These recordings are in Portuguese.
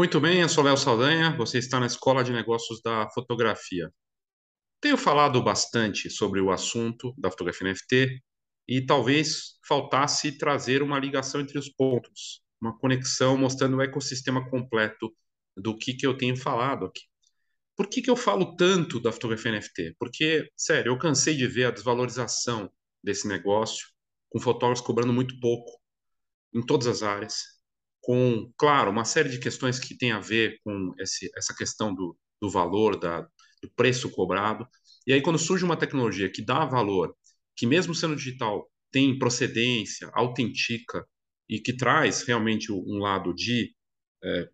Muito bem, eu sou Léo Saldanha, você está na Escola de Negócios da Fotografia. Tenho falado bastante sobre o assunto da fotografia NFT e talvez faltasse trazer uma ligação entre os pontos, uma conexão mostrando o ecossistema completo do que, que eu tenho falado aqui. Por que, que eu falo tanto da fotografia NFT? Porque, sério, eu cansei de ver a desvalorização desse negócio, com fotógrafos cobrando muito pouco em todas as áreas, com, claro, uma série de questões que tem a ver com esse, essa questão do, do valor, da, do preço cobrado. E aí, quando surge uma tecnologia que dá valor, que mesmo sendo digital, tem procedência, autentica e que traz realmente um lado de é,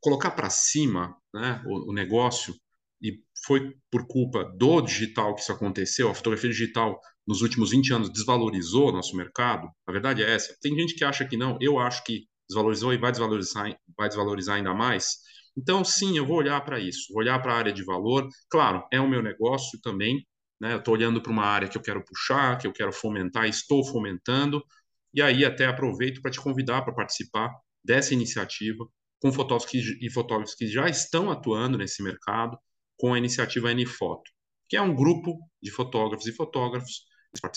colocar para cima né, o, o, negócio, e foi por culpa do digital que isso aconteceu, a fotografia digital nos últimos 20 anos desvalorizou nosso mercado, a verdade é essa. Tem gente que acha que não, eu acho que desvalorizou e vai desvalorizar, vai desvalorizar ainda mais. Então, sim, eu vou olhar para isso, vou olhar para a área de valor. Claro, é o meu negócio também, né? Eu estou olhando para uma área que eu quero puxar, que eu quero fomentar, estou fomentando. E aí até aproveito para te convidar para participar dessa iniciativa com fotógrafos que, e fotógrafos que já estão atuando nesse mercado, com a iniciativa Nfoto, que é um grupo de fotógrafos e fotógrafos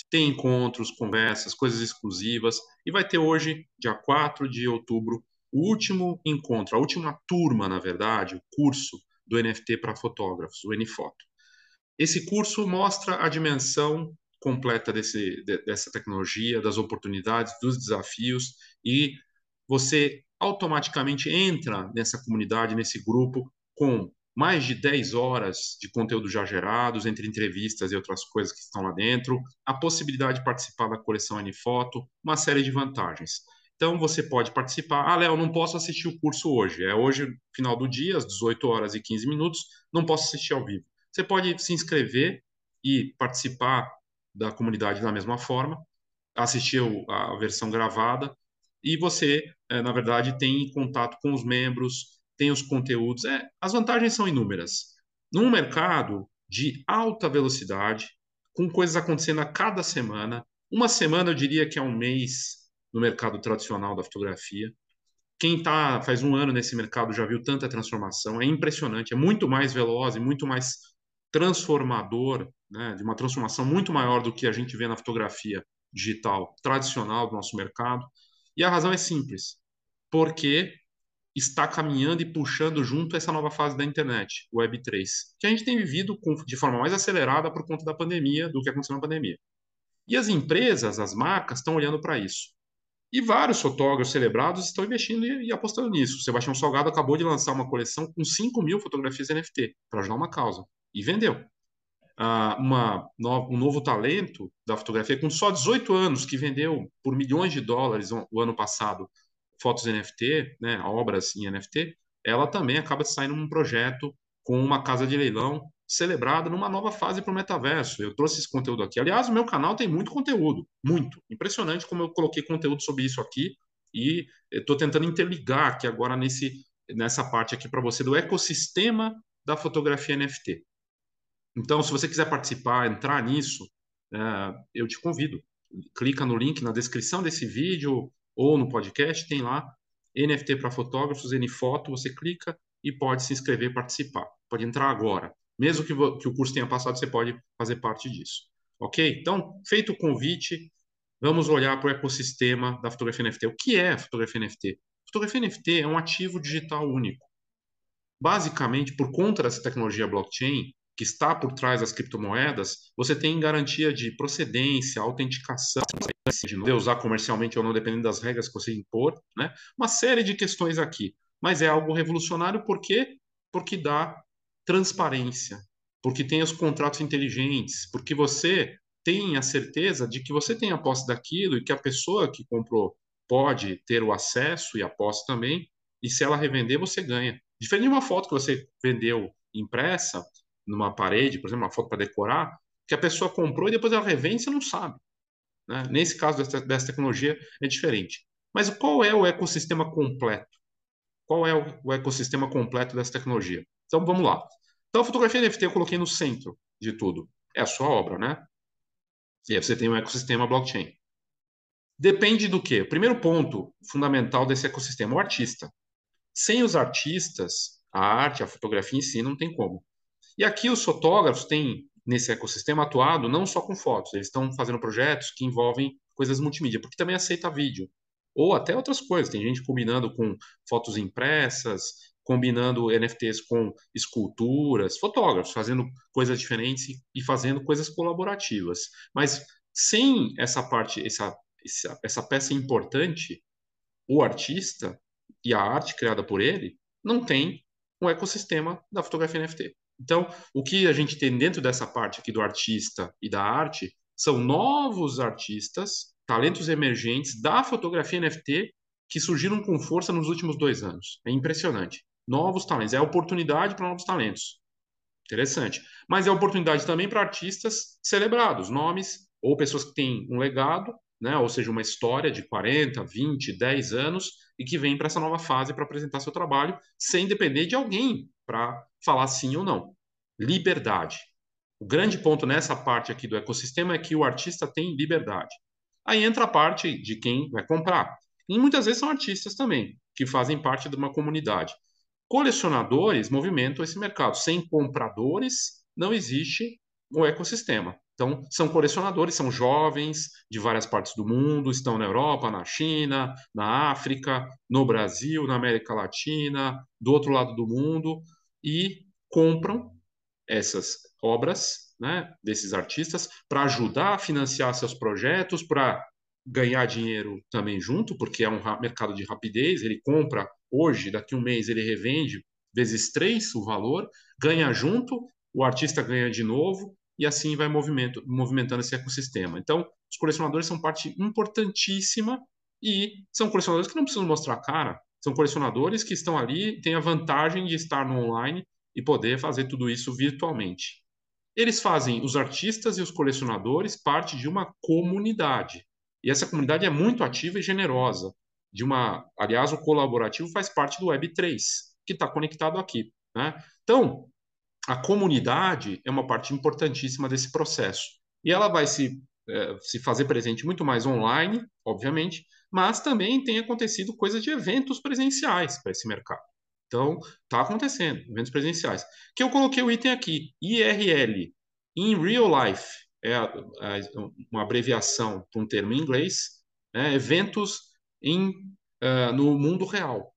tem encontros, conversas, coisas exclusivas. E vai ter hoje, dia 4 de outubro, o último encontro, a última turma, na verdade, o curso do NFT para fotógrafos, o NFoto. Esse curso mostra a dimensão completa desse, dessa tecnologia, das oportunidades, dos desafios, e você automaticamente entra nessa comunidade, nesse grupo, com mais de 10 horas de conteúdo já gerados, entre entrevistas e outras coisas que estão lá dentro, a possibilidade de participar da coleção N-Foto, uma série de vantagens. Então, você pode participar. Ah, Léo, não posso assistir o curso hoje. É hoje, final do dia, às 18 horas e 15 minutos, não posso assistir ao vivo. Você pode se inscrever e participar da comunidade da mesma forma, assistir a versão gravada, e você, eh, na verdade, tem contato com os membros, tem os conteúdos. É, as vantagens são inúmeras. Num mercado de alta velocidade, com coisas acontecendo a cada semana, uma semana eu diria que é um mês no mercado tradicional da fotografia. Quem tá faz um ano nesse mercado já viu tanta transformação, é impressionante, é muito mais veloz e muito mais transformador, né, de uma transformação muito maior do que a gente vê na fotografia digital tradicional do nosso mercado. E a razão é simples, porque está caminhando e puxando junto essa nova fase da internet, o Web3, que a gente tem vivido com, de forma mais acelerada por conta da pandemia, do que aconteceu na pandemia. E as empresas, as marcas, estão olhando para isso. E vários fotógrafos celebrados estão investindo e, e, apostando nisso. O Sebastião Salgado acabou de lançar uma coleção com 5 mil fotografias NFT para ajudar uma causa. E vendeu. Ah, uma, no, um novo talento da fotografia com só 18 anos, que vendeu por milhões de dólares o, o ano passado fotos NFT, né, obras em NFT, ela também acaba saindo num projeto com uma casa de leilão celebrada numa nova fase para o metaverso. Eu trouxe esse conteúdo aqui. Aliás, o meu canal tem muito conteúdo, muito. Impressionante como eu coloquei conteúdo sobre isso aqui e estou tentando interligar aqui agora nesse, nessa parte aqui para você do ecossistema da fotografia NFT. Então, se você quiser participar, entrar nisso, é, eu te convido. Clica no link na descrição desse vídeo, ou no podcast, tem lá NFT para fotógrafos, Nfoto, você clica e pode se inscrever e participar. Pode entrar agora. Mesmo que, que o curso tenha passado, você pode fazer parte disso. Ok? Então, feito o convite, vamos olhar para o ecossistema da fotografia NFT. O que é fotografia NFT? Fotografia NFT é um ativo digital único. Basicamente, por conta dessa tecnologia blockchain, que está por trás das criptomoedas, você tem garantia de procedência, autenticação, de usar comercialmente ou não, dependendo das regras que você impor, né? Uma série de questões aqui. Mas é algo revolucionário por quê? Porque dá transparência, porque tem os contratos inteligentes, porque você tem a certeza de que você tem a posse daquilo e que a pessoa que comprou pode ter o acesso e a posse também, e se ela revender, você ganha. Diferente de uma foto que você vendeu impressa, numa parede, por exemplo, uma foto para decorar, que a pessoa comprou e depois ela revende, você não sabe. Né? Nesse caso dessa, dessa, tecnologia é diferente. Mas qual é o ecossistema completo? Qual é o, o ecossistema completo dessa tecnologia? Então vamos lá. Então a fotografia NFT eu coloquei no centro de tudo. É a sua obra, né? E aí você tem um ecossistema blockchain. Depende do quê? Primeiro ponto fundamental desse ecossistema, o artista. sem os artistas, a arte, a fotografia em si não tem como. E aqui os fotógrafos têm, nesse ecossistema, atuado não só com fotos, eles estão fazendo projetos que envolvem coisas multimídia, porque também aceita vídeo. Ou até outras coisas. Tem gente combinando com fotos impressas, combinando NFTs com esculturas, fotógrafos fazendo coisas diferentes e fazendo coisas colaborativas. Mas sem essa parte, essa, essa, essa peça importante, o artista e a arte criada por ele não tem um ecossistema da fotografia NFT. Então, o que a gente tem dentro dessa parte aqui do artista e da arte são novos artistas, talentos emergentes da fotografia NFT que surgiram com força nos últimos dois anos. É impressionante. Novos talentos. É oportunidade para novos talentos. Interessante. Mas é oportunidade também para artistas celebrados, nomes ou pessoas que têm um legado, né? ou seja, uma história de 40, 20, 10 anos e que vêm para essa nova fase para apresentar seu trabalho sem depender de alguém para falar sim ou não. Liberdade. O grande ponto nessa parte aqui do ecossistema é que o artista tem liberdade. Aí entra a parte de quem vai comprar. E muitas vezes são artistas também, que fazem parte de uma comunidade. Colecionadores movimentam esse mercado. Sem compradores, não existe o ecossistema. Então, são colecionadores, são jovens de várias partes do mundo, estão na Europa, na China, na África, no Brasil, na América Latina, do outro lado do mundo, e compram essas obras né, desses artistas para ajudar a financiar seus projetos, para ganhar dinheiro também junto, porque é um mercado de rapidez, ele compra hoje, daqui um mês ele revende vezes três o valor, ganha junto, o artista ganha de novo, e assim vai movimento, movimentando esse ecossistema. Então, os colecionadores são parte importantíssima e são colecionadores que não precisam mostrar a cara, são colecionadores que estão ali, têm a vantagem de estar no online e poder fazer tudo isso virtualmente. Eles fazem os artistas e os colecionadores parte de uma comunidade. E essa comunidade é muito ativa e generosa. De uma, aliás, o colaborativo faz parte do Web3, que está conectado aqui. Né? Então, a comunidade é uma parte importantíssima desse processo. E ela vai se, é, se fazer presente muito mais online, obviamente, mas também tem acontecido coisas de eventos presenciais para esse mercado. Então, está acontecendo, eventos presenciais. Que eu coloquei o item aqui, IRL, In Real Life, é uma abreviação para um termo em inglês, né? eventos em, uh, no mundo real.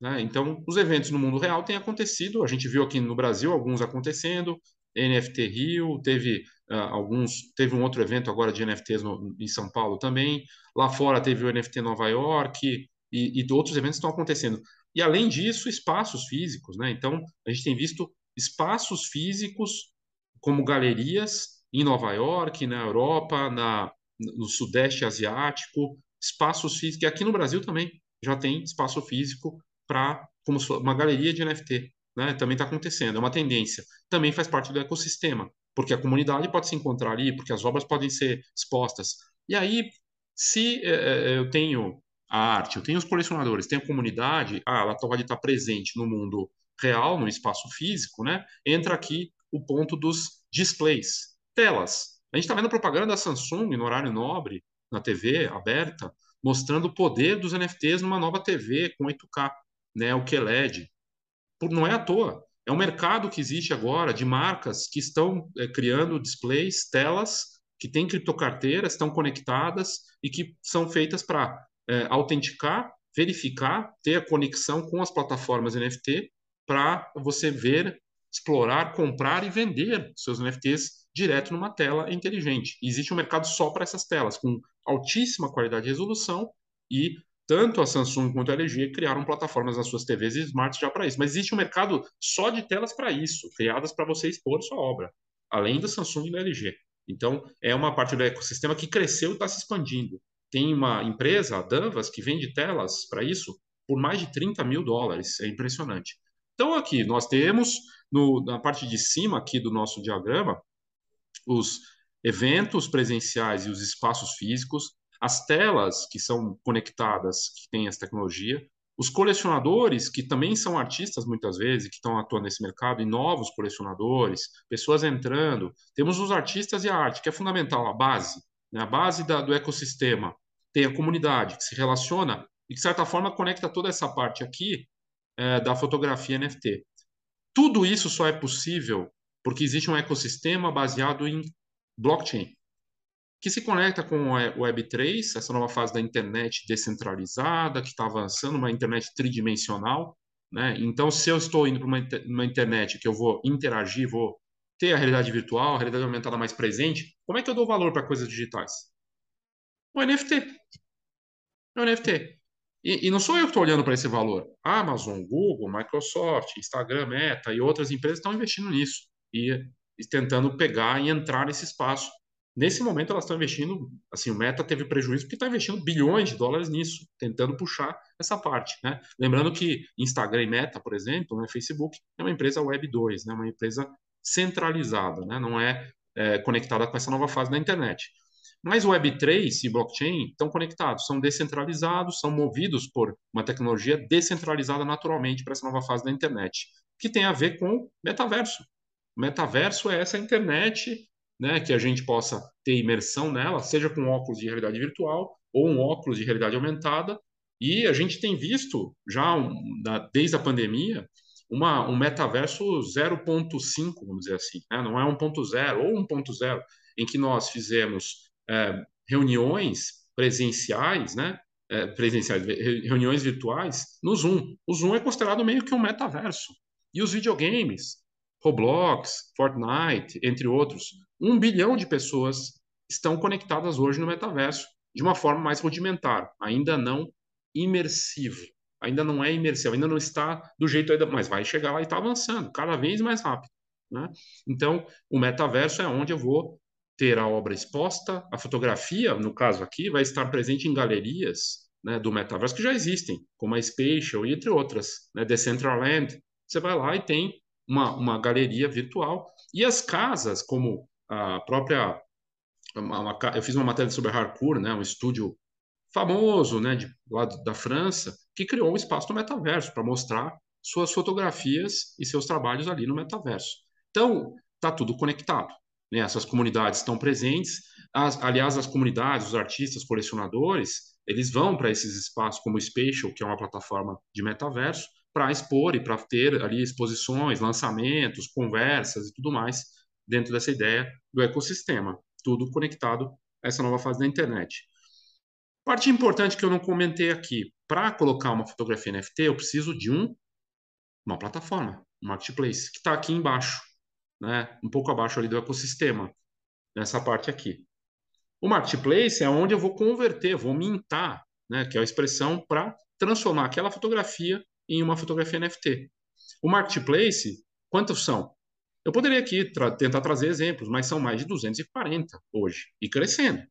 Né? Então, os eventos no mundo real têm acontecido, a gente viu aqui no Brasil alguns acontecendo, NFT Rio, teve uh, alguns, teve um outro evento agora de NFTs no, em São Paulo também, lá fora teve o NFT Nova York, e, e outros eventos estão acontecendo. E além disso, espaços físicos, né? Então, a gente tem visto espaços físicos como galerias em Nova York, na Europa, na, no Sudeste Asiático, espaços físicos, e aqui no Brasil também já tem espaço físico para como uma galeria de NFT, né? Também está acontecendo, é uma tendência. Também faz parte do ecossistema, porque a comunidade pode se encontrar ali, porque as obras podem ser expostas. E aí, se é, eu tenho a arte, eu tenho os colecionadores, tenho a comunidade, ah, ela pode estar presente no mundo real, no espaço físico, né? Entra aqui o ponto dos displays, telas. A gente está vendo propaganda da Samsung no horário nobre, na TV aberta, mostrando o poder dos NFTs numa nova TV com 8K, né? O QLED. Por, não é à toa. É um mercado que existe agora de marcas que estão é, criando displays, telas, que têm criptocarteiras, estão conectadas e que são feitas para é, autenticar, verificar, ter a conexão com as plataformas NFT para você ver, explorar, comprar e vender seus NFTs direto numa tela inteligente. E existe um mercado só para essas telas, com altíssima qualidade de resolução e tanto a Samsung quanto a LG criaram plataformas nas suas TVs e smarts já para isso. Mas existe um mercado só de telas para isso, criadas para você expor sua obra, além da Samsung e da LG. Então, é uma parte do ecossistema que cresceu e está se expandindo tem uma empresa, a Danvas, que vende telas para isso por mais de 30 mil dólares. É impressionante. Então, aqui nós temos, no, na parte de cima aqui do nosso diagrama, os eventos presenciais e os espaços físicos, as telas que são conectadas, que têm essa tecnologia, os colecionadores, que também são artistas muitas vezes, que estão atuando nesse mercado, e novos colecionadores, pessoas entrando. Temos os artistas e a arte, que é fundamental, a base né, a base da, do ecossistema, tem a comunidade que se relaciona e, de certa forma, conecta toda essa parte aqui é, da fotografia NFT. Tudo isso só é possível porque existe um ecossistema baseado em blockchain, que se conecta com o Web3, essa nova fase da internet descentralizada, que está avançando, uma internet tridimensional. Né? Então, se eu estou indo para uma, uma internet que eu vou interagir, vou ter a realidade virtual, a realidade aumentada mais presente, como é que eu dou valor para coisas digitais? O NFT. O NFT. E, e não sou eu que estou olhando para esse valor. Amazon, Google, Microsoft, Instagram, Meta e outras empresas estão investindo nisso e, e tentando pegar e entrar nesse espaço Nesse momento, elas estão investindo, assim, o Meta teve prejuízo porque está investindo bilhões de dólares nisso, tentando puxar essa parte, né? Lembrando que Instagram e Meta, por exemplo, né, Facebook, é uma empresa Web 2, né, uma empresa centralizada, né, não é, é conectada com essa nova fase da internet. Mas o Web3 e blockchain estão conectados, são descentralizados, são movidos por uma tecnologia descentralizada naturalmente para essa nova fase da internet, que tem a ver com metaverso. O metaverso é essa internet né, que a gente possa ter imersão nela, seja com óculos de realidade virtual ou um óculos de realidade aumentada. E a gente tem visto já um, da, desde a pandemia uma, um metaverso 0.5, vamos dizer assim, né? não é 1.0 ou 1.0, em que nós fizemos é, reuniões presenciais, né? É, presenciais, reuniões virtuais no Zoom. O Zoom é considerado meio que um metaverso. E os videogames, Roblox, Fortnite, entre outros, um bilhão de pessoas estão conectadas hoje no metaverso de uma forma mais rudimentar, ainda não imersivo. Ainda não é imersivo, ainda não está do jeito ainda, mas vai chegar lá e está avançando cada vez mais rápido. Né? Então, o metaverso é onde eu vou ter a obra exposta, a fotografia, no caso aqui, vai estar presente em galerias né, do metaverso que já existem, como a Spatial e entre outras, né, Decentraland. Você vai lá e tem uma, uma galeria virtual. E as casas, como a própria. Uma, uma, eu fiz uma matéria sobre Harcourt, né, um estúdio famoso né, de, lá da França, que criou um espaço no metaverso para mostrar suas fotografias e seus trabalhos ali no metaverso. Então, está tudo conectado. Né? Essas comunidades estão presentes. As, aliás, as comunidades, os artistas, colecionadores, eles vão para esses espaços como o Spatial, que é uma plataforma de metaverso, para expor e para ter ali exposições, lançamentos, conversas e tudo mais dentro dessa ideia do ecossistema, tudo conectado a essa nova fase da internet. Parte importante que eu não comentei aqui, para colocar uma fotografia NFT, eu preciso de um, uma plataforma, um marketplace, que está aqui embaixo, né? um pouco abaixo ali do ecossistema, nessa parte aqui. O marketplace é onde eu vou converter, vou mintar, né? que é a expressão para transformar aquela fotografia em uma fotografia NFT. O marketplace, quantos são? Eu poderia aqui tra tentar trazer exemplos, mas são mais de 240 hoje e crescendo.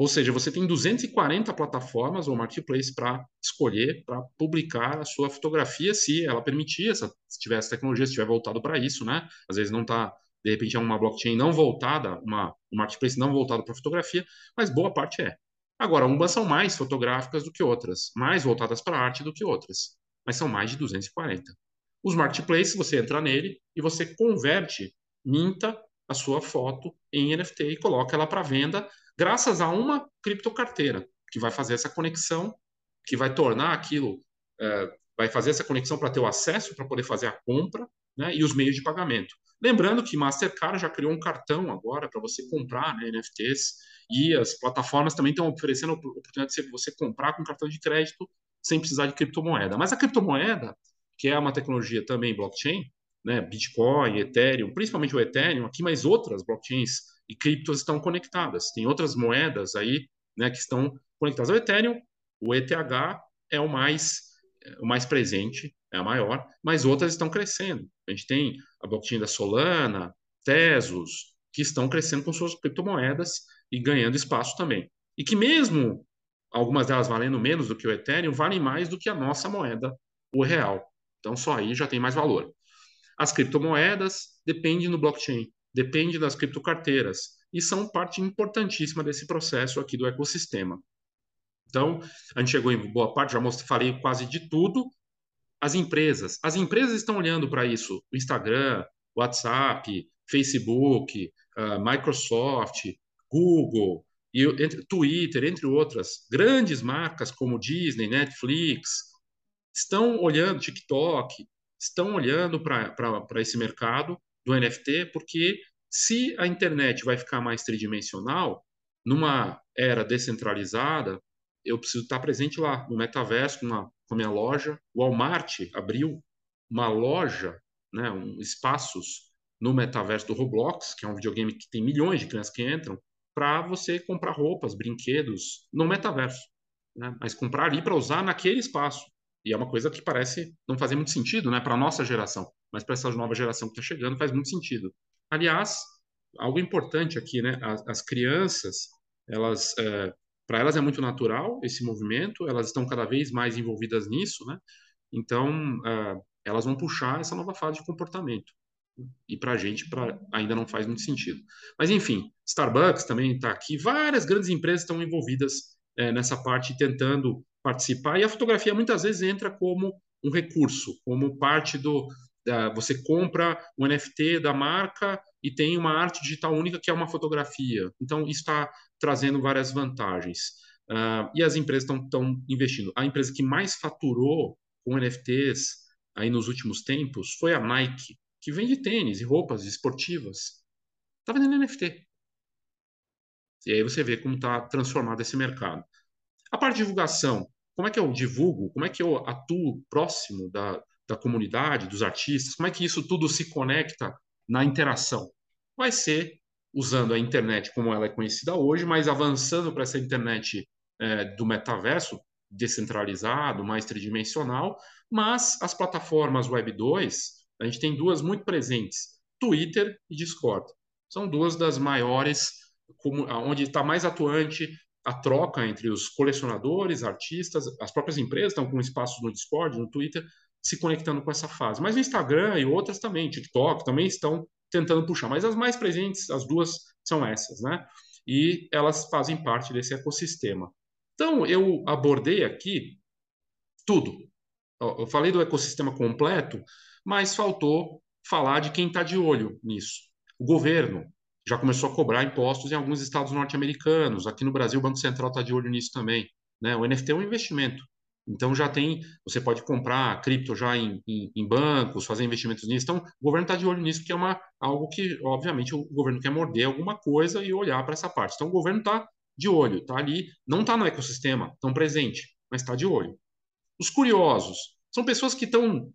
Ou seja, você tem 240 plataformas ou marketplace para escolher, para publicar a sua fotografia, se ela permitir, se tiver tecnologia, se estiver voltado para isso, né? Às vezes não está, de repente é uma blockchain não voltada, uma, um marketplace não voltado para fotografia, mas boa parte é. Agora, umas são mais fotográficas do que outras, mais voltadas para arte do que outras, mas são mais de 240. Os marketplaces, você entra nele e você converte, minta a sua foto em NFT e coloca ela para venda, graças a uma criptocarteira, que vai fazer essa conexão, que vai tornar aquilo, é, vai fazer essa conexão para ter o acesso, para poder fazer a compra né, e os meios de pagamento. Lembrando que Mastercard já criou um cartão agora para você comprar né, NFTs e as plataformas também estão oferecendo a oportunidade de você comprar com cartão de crédito sem precisar de criptomoeda. Mas a criptomoeda, que é uma tecnologia também blockchain, né, Bitcoin, Ethereum, principalmente o Ethereum aqui, mas outras blockchains e criptos estão conectadas. Tem outras moedas aí, né, que estão conectadas ao Ethereum. O ETH é o mais o mais presente, é a maior, mas outras estão crescendo. A gente tem a blockchain da Solana, Tesos, que estão crescendo com suas criptomoedas e ganhando espaço também. E que mesmo algumas delas valendo menos do que o Ethereum, valem mais do que a nossa moeda, o real. Então, só aí já tem mais valor. As criptomoedas dependem do blockchain, dependem das criptocarteiras e são parte importantíssima desse processo aqui do ecossistema. Então, a gente chegou em boa parte, já mostrei, falei quase de tudo. As empresas, as empresas estão olhando para isso, o Instagram, WhatsApp, Facebook, uh, Microsoft, Google, e entre, Twitter, entre outras, grandes marcas como Disney, Netflix, estão olhando TikTok, estão olhando para esse mercado do NFT, porque se a internet vai ficar mais tridimensional, numa era descentralizada, eu preciso estar presente lá no metaverso, com, uma, com a minha loja. O Walmart abriu uma loja, né, um, espaços no metaverso do Roblox, que é um videogame que tem milhões de crianças que entram, para você comprar roupas, brinquedos no metaverso. Né? Mas comprar ali para usar naquele espaço. E é uma coisa que parece não fazer muito sentido né, para a nossa geração, mas para essa nova geração que está chegando faz muito sentido. Aliás, algo importante aqui, né? As, as crianças, elas, é, para elas é muito natural esse movimento, elas estão cada vez mais envolvidas nisso, né? Então, é, elas vão puxar essa nova fase de comportamento. E para a gente pra, ainda não faz muito sentido. Mas, enfim, Starbucks também está aqui, várias grandes empresas estão envolvidas é, nessa parte, tentando participar, e a fotografia muitas vezes entra como um recurso, como parte do. Da, você compra o NFT da marca e tem uma arte digital única que é uma fotografia. Então, isso está trazendo várias vantagens. Uh, e as empresas estão investindo. A empresa que mais faturou com NFTs aí nos últimos tempos foi a Nike, que vende tênis e roupas esportivas. Está vendendo NFT. E aí você vê como está transformado esse mercado. A parte de divulgação, como é que eu divulgo? Como é que eu atuo próximo da, da comunidade, dos artistas? Como é que isso tudo se conecta na interação? Vai ser usando a internet como ela é conhecida hoje, mas avançando para essa internet é, do metaverso, descentralizado, mais tridimensional, mas as plataformas Web 2, a gente tem duas muito presentes, Twitter e Discord. São duas das maiores, como, onde está mais atuante a troca entre os colecionadores, artistas, as próprias empresas estão com espaços no Discord, no Twitter, se conectando com essa fase. Mas o Instagram e outras também, TikTok, também estão tentando puxar. Mas as mais presentes, as duas, são essas, né? E elas fazem parte desse ecossistema. Então, eu abordei aqui tudo. Eu falei do ecossistema completo, mas faltou falar de quem está de olho nisso. O governo, já começou a cobrar impostos em alguns estados norte-americanos. Aqui no Brasil, o Banco Central está de olho nisso também. Né? O NFT é um investimento. Então já tem, você pode comprar cripto já em, em, em bancos, fazer investimentos nisso. Então o governo está de olho nisso, porque é uma, algo que, obviamente, o governo quer morder alguma coisa e olhar para essa parte. Então o governo está de olho, está ali, não está no ecossistema tão presente, mas está de olho. Os curiosos são pessoas que estão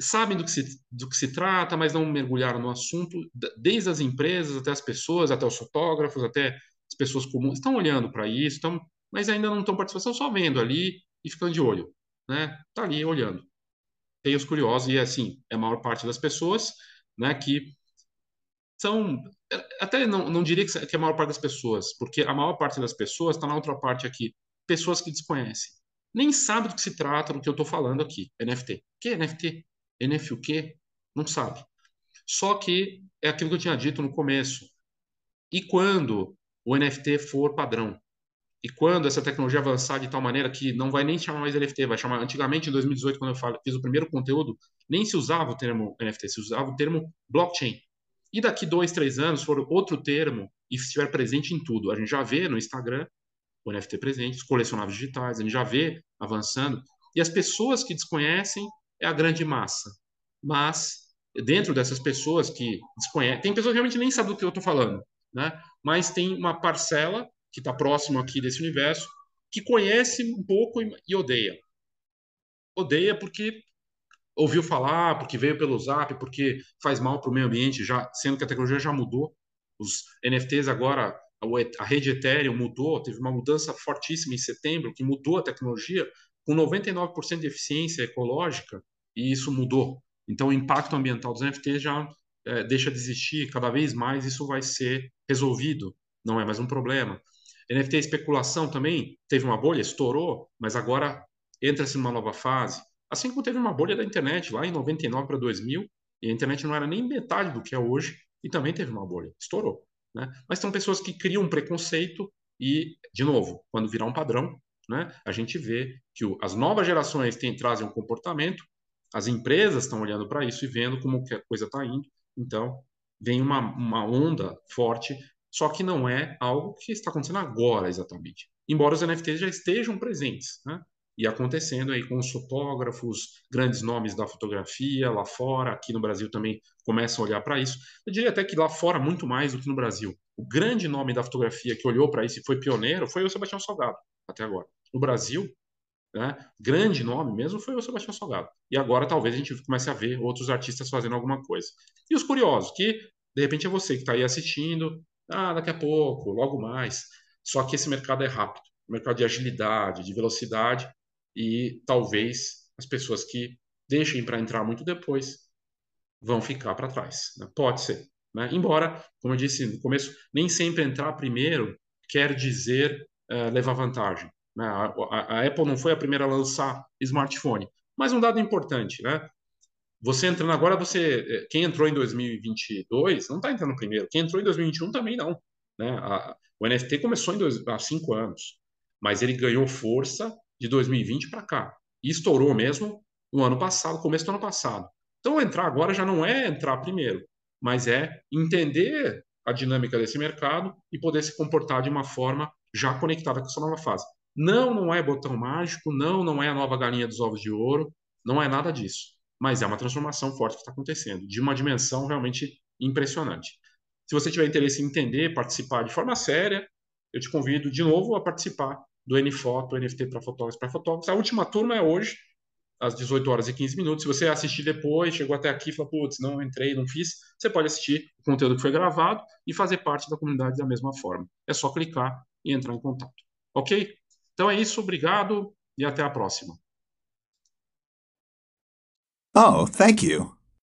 sabem do que, se, do que se trata, mas não mergulharam no assunto, desde as empresas até as pessoas, até os fotógrafos, até as pessoas comuns, estão olhando para isso, estão, mas ainda não estão participando, só vendo ali e ficando de olho, né? Tá ali olhando. Tem os curiosos e assim, é a maior parte das pessoas, né, que são até não, não diria que é a maior parte das pessoas, porque a maior parte das pessoas está na outra parte aqui, pessoas que desconhecem. Nem sabe do que se trata do que eu estou falando aqui, NFT. O que é NFT? NF o quê? Não sabe. Só que é aquilo que eu tinha dito no começo. E quando o NFT for padrão? E quando essa tecnologia avançar de tal maneira que não vai nem chamar mais NFT, vai chamar. Antigamente, em 2018, quando eu fiz o primeiro conteúdo, nem se usava o termo NFT, se usava o termo blockchain. E daqui dois, três anos for outro termo e estiver presente em tudo. A gente já vê no Instagram o NFT presente, os colecionáveis digitais, a gente já vê avançando. E as pessoas que desconhecem é a grande massa. Mas, dentro dessas pessoas que desconhecem, tem pessoas que realmente nem sabem do que eu estou falando, né? mas tem uma parcela que está próximo aqui desse universo que conhece um pouco e odeia. Odeia porque ouviu falar, porque veio pelo Zap, porque faz mal para o meio ambiente, já sendo que a tecnologia já mudou. Os NFTs agora, a rede Ethereum mudou, teve uma mudança fortíssima em setembro que mudou a tecnologia, com 99% de eficiência ecológica, e isso mudou. Então, o impacto ambiental dos NFTs já é, deixa de existir, cada vez mais isso vai ser resolvido, não é mais um problema. NFT especulação também teve uma bolha, estourou, mas agora entra-se numa nova fase. Assim como teve uma bolha da internet lá em 99 para 2000, e a internet não era nem metade do que é hoje, e também teve uma bolha, estourou. Né? Mas são pessoas que criam um preconceito e, de novo, quando virar um padrão, né, a gente vê que as novas gerações têm, trazem um comportamento, as empresas estão olhando para isso e vendo como que a coisa está indo, então vem uma, uma onda forte, só que não é algo que está acontecendo agora exatamente. Embora os NFTs já estejam presentes, né? e acontecendo aí com os fotógrafos, grandes nomes da fotografia lá fora, aqui no Brasil também começam a olhar para isso. Eu diria até que lá fora muito mais do que no Brasil. O grande nome da fotografia que olhou para isso e foi pioneiro foi o Sebastião Salgado, até agora. No Brasil, né, grande nome mesmo foi o Sebastião Salgado. E agora talvez a gente comece a ver outros artistas fazendo alguma coisa. E os curiosos, que de repente é você que está aí assistindo, ah, daqui a pouco, logo mais. Só que esse mercado é rápido, mercado de agilidade, de velocidade, e talvez as pessoas que deixem para entrar muito depois vão ficar para trás. Né? Pode ser. Né? Embora, como eu disse no começo, nem sempre entrar primeiro quer dizer uh, levar vantagem. Né? A, a, a, Apple não foi a primeira a lançar smartphone. Mas um dado importante, né? Você entrando agora, você eh, quem entrou em 2022 não está entrando primeiro. Quem entrou em 2021 também não. Né? A, o NFT começou em dois, há cinco anos, mas ele ganhou força de 2020 para cá. E estourou mesmo no ano passado, começo do ano passado. Então, entrar agora já não é entrar primeiro, mas é entender a dinâmica desse mercado e poder se comportar de uma forma já conectada com essa nova fase. Não, não é botão mágico, não, não é a nova galinha dos ovos de ouro, não é nada disso. Mas é uma transformação forte que está acontecendo, de uma dimensão realmente impressionante. Se você tiver interesse em entender, participar de forma séria, eu te convido de novo a participar do NFoto, NFT para fotógrafos para fotógrafos. A última turma é hoje, às 18 horas e 15 minutos. Se você assistir depois, chegou até aqui e falou, putz, não entrei, não fiz, você pode assistir o conteúdo que foi gravado e fazer parte da comunidade da mesma forma. É só clicar e entrar em contato. Ok? Então é isso, obrigado e até a próxima. Oh, thank you.